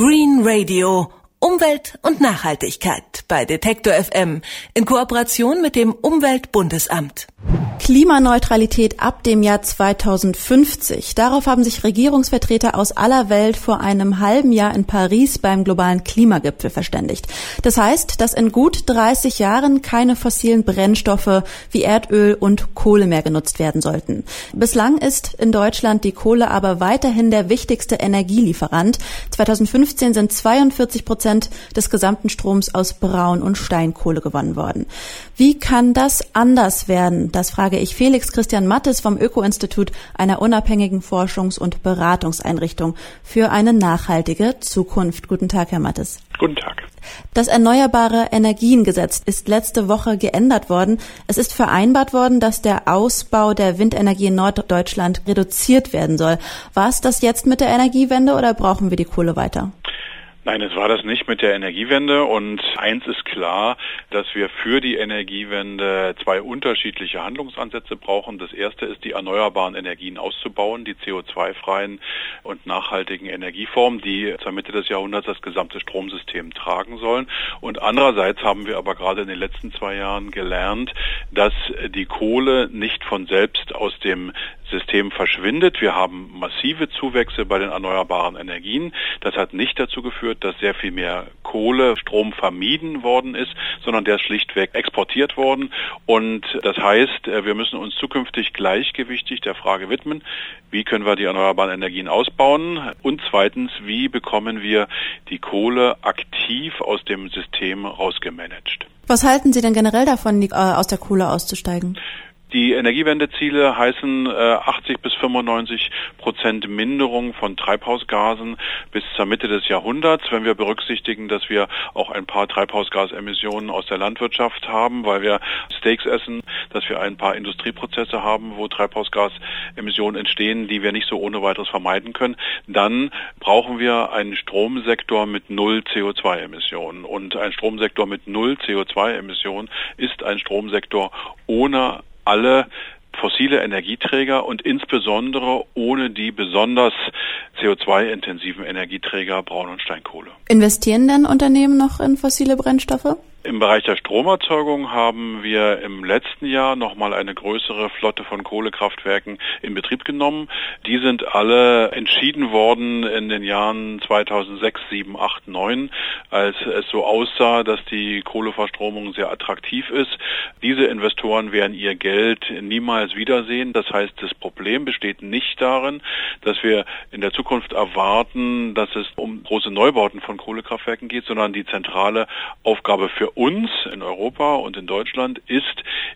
Green Radio. Umwelt und Nachhaltigkeit bei Detektor FM in Kooperation mit dem Umweltbundesamt. Klimaneutralität ab dem Jahr 2050. Darauf haben sich Regierungsvertreter aus aller Welt vor einem halben Jahr in Paris beim globalen Klimagipfel verständigt. Das heißt, dass in gut 30 Jahren keine fossilen Brennstoffe wie Erdöl und Kohle mehr genutzt werden sollten. Bislang ist in Deutschland die Kohle aber weiterhin der wichtigste Energielieferant. 2015 sind 42 Prozent des gesamten Stroms aus Braun- und Steinkohle gewonnen worden. Wie kann das anders werden? Das frage ich Felix Christian Mattes vom Öko-Institut, einer unabhängigen Forschungs- und Beratungseinrichtung für eine nachhaltige Zukunft. Guten Tag, Herr Mattes. Guten Tag. Das Erneuerbare Energiengesetz ist letzte Woche geändert worden. Es ist vereinbart worden, dass der Ausbau der Windenergie in Norddeutschland reduziert werden soll. War es das jetzt mit der Energiewende oder brauchen wir die Kohle weiter? Nein, es war das nicht mit der Energiewende und eins ist klar, dass wir für die Energiewende zwei unterschiedliche Handlungsansätze brauchen. Das erste ist, die erneuerbaren Energien auszubauen, die CO2-freien und nachhaltigen Energieformen, die zur Mitte des Jahrhunderts das gesamte Stromsystem tragen sollen. Und andererseits haben wir aber gerade in den letzten zwei Jahren gelernt, dass die Kohle nicht von selbst aus dem System verschwindet. Wir haben massive Zuwächse bei den erneuerbaren Energien. Das hat nicht dazu geführt, dass sehr viel mehr Kohlestrom vermieden worden ist, sondern der ist schlichtweg exportiert worden. Und das heißt, äh, wir müssen uns zukünftig gleichgewichtig der Frage widmen, wie können wir die erneuerbaren Energien ausbauen und zweitens, wie bekommen wir die Kohle aktiv aus dem System rausgemanagt. Was halten Sie denn generell davon, äh, aus der Kohle auszusteigen? Die Energiewendeziele heißen äh, 80 bis 95 Prozent Minderung von Treibhausgasen bis zur Mitte des Jahrhunderts, wenn wir berücksichtigen, dass wir auch ein paar Treibhausgasemissionen aus der Landwirtschaft haben, weil wir Steaks essen, dass wir ein paar Industrieprozesse haben, wo Treibhausgasemissionen entstehen, die wir nicht so ohne weiteres vermeiden können, dann brauchen wir einen Stromsektor mit null CO2-Emissionen. Und ein Stromsektor mit null CO2-Emissionen ist ein Stromsektor ohne alle fossile Energieträger und insbesondere ohne die besonders CO2-intensiven Energieträger Braun- und Steinkohle. Investieren denn Unternehmen noch in fossile Brennstoffe? Im Bereich der Stromerzeugung haben wir im letzten Jahr nochmal eine größere Flotte von Kohlekraftwerken in Betrieb genommen. Die sind alle entschieden worden in den Jahren 2006, 7, 8, 9, als es so aussah, dass die Kohleverstromung sehr attraktiv ist. Diese Investoren werden ihr Geld niemals wiedersehen. Das heißt, das Problem besteht nicht darin, dass wir in der Zukunft erwarten, dass es um große Neubauten von Kohlekraftwerken geht, sondern die zentrale Aufgabe für uns in Europa und in Deutschland ist,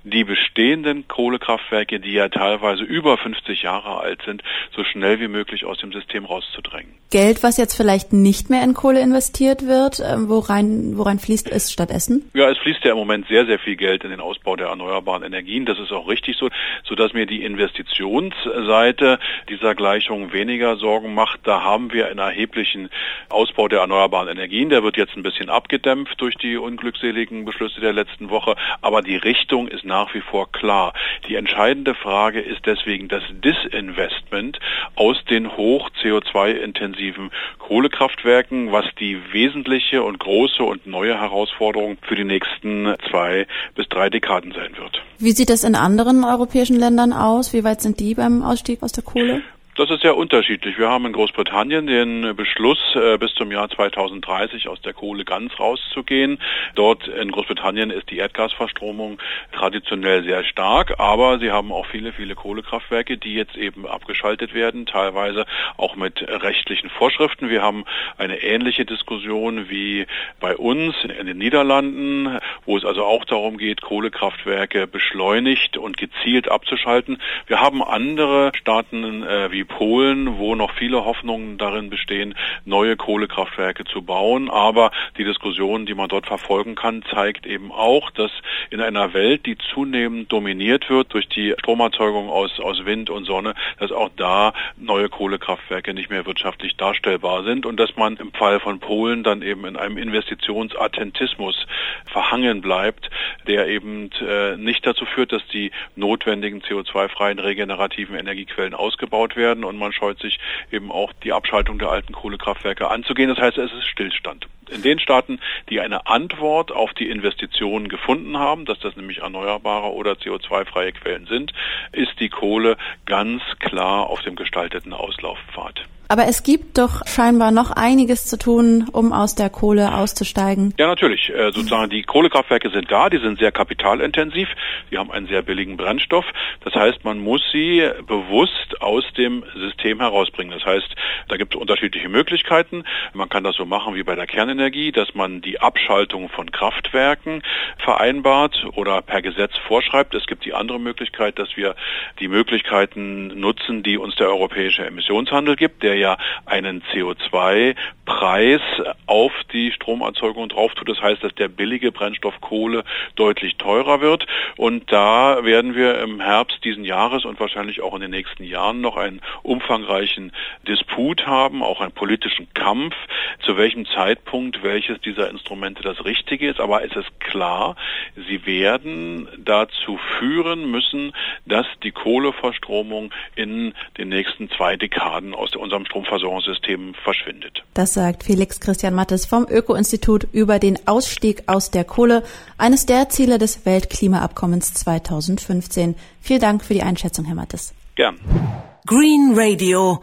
die bestehenden Kohlekraftwerke, die ja teilweise über 50 Jahre alt sind, so schnell wie möglich aus dem System rauszudrängen. Geld, was jetzt vielleicht nicht mehr in Kohle investiert wird, ähm, worein, worein fließt es stattdessen? Ja, es fließt ja im Moment sehr, sehr viel Geld in den Ausbau der erneuerbaren Energien. Das ist auch richtig so, sodass mir die Investitionsseite dieser Gleichung weniger Sorgen macht. Da haben wir einen erheblichen Ausbau der erneuerbaren Energien. Der wird jetzt ein bisschen abgedämpft durch die Unglücks unglückseligen Beschlüsse der letzten Woche, aber die Richtung ist nach wie vor klar. Die entscheidende Frage ist deswegen das Disinvestment aus den hoch CO2-intensiven Kohlekraftwerken, was die wesentliche und große und neue Herausforderung für die nächsten zwei bis drei Dekaden sein wird. Wie sieht es in anderen europäischen Ländern aus? Wie weit sind die beim Ausstieg aus der Kohle? Das ist sehr unterschiedlich. Wir haben in Großbritannien den Beschluss, äh, bis zum Jahr 2030 aus der Kohle ganz rauszugehen. Dort in Großbritannien ist die Erdgasverstromung traditionell sehr stark, aber sie haben auch viele, viele Kohlekraftwerke, die jetzt eben abgeschaltet werden, teilweise auch mit rechtlichen Vorschriften. Wir haben eine ähnliche Diskussion wie bei uns in den Niederlanden, wo es also auch darum geht, Kohlekraftwerke beschleunigt und gezielt abzuschalten. Wir haben andere Staaten äh, wie Polen, wo noch viele Hoffnungen darin bestehen, neue Kohlekraftwerke zu bauen. Aber die Diskussion, die man dort verfolgen kann, zeigt eben auch, dass in einer Welt, die zunehmend dominiert wird durch die Stromerzeugung aus, aus Wind und Sonne, dass auch da neue Kohlekraftwerke nicht mehr wirtschaftlich darstellbar sind und dass man im Fall von Polen dann eben in einem Investitionsattentismus verhangen bleibt, der eben äh, nicht dazu führt, dass die notwendigen CO2-freien regenerativen Energiequellen ausgebaut werden und man scheut sich eben auch die Abschaltung der alten Kohlekraftwerke anzugehen. Das heißt, es ist Stillstand. In den Staaten, die eine Antwort auf die Investitionen gefunden haben, dass das nämlich erneuerbare oder CO2-freie Quellen sind, ist die Kohle ganz klar auf dem gestalteten Auslaufpfad. Aber es gibt doch scheinbar noch einiges zu tun, um aus der Kohle auszusteigen. Ja, natürlich. Äh, sozusagen die Kohlekraftwerke sind da, die sind sehr kapitalintensiv, die haben einen sehr billigen Brennstoff. Das heißt, man muss sie bewusst aus dem System herausbringen. Das heißt, da gibt es unterschiedliche Möglichkeiten. Man kann das so machen wie bei der Kernenergie, dass man die Abschaltung von Kraftwerken vereinbart oder per Gesetz vorschreibt. Es gibt die andere Möglichkeit, dass wir die Möglichkeiten nutzen, die uns der europäische Emissionshandel gibt, der ja einen CO2-Preis auf die Stromerzeugung drauf tut. Das heißt, dass der billige Brennstoff Kohle deutlich teurer wird. Und da werden wir im Herbst diesen Jahres und wahrscheinlich auch in den nächsten Jahren noch einen umfangreichen Disput haben, auch einen politischen Kampf, zu welchem Zeitpunkt welches dieser Instrumente das Richtige ist. Aber es ist klar, sie werden dazu führen müssen, dass die Kohleverstromung in den nächsten zwei Dekaden aus unserem Stromversorgungssystem verschwindet. Das sagt Felix Christian Mattes vom Öko-Institut über den Ausstieg aus der Kohle, eines der Ziele des Weltklimaabkommens 2015. Vielen Dank für die Einschätzung, Herr Mattes. Gern. Green Radio.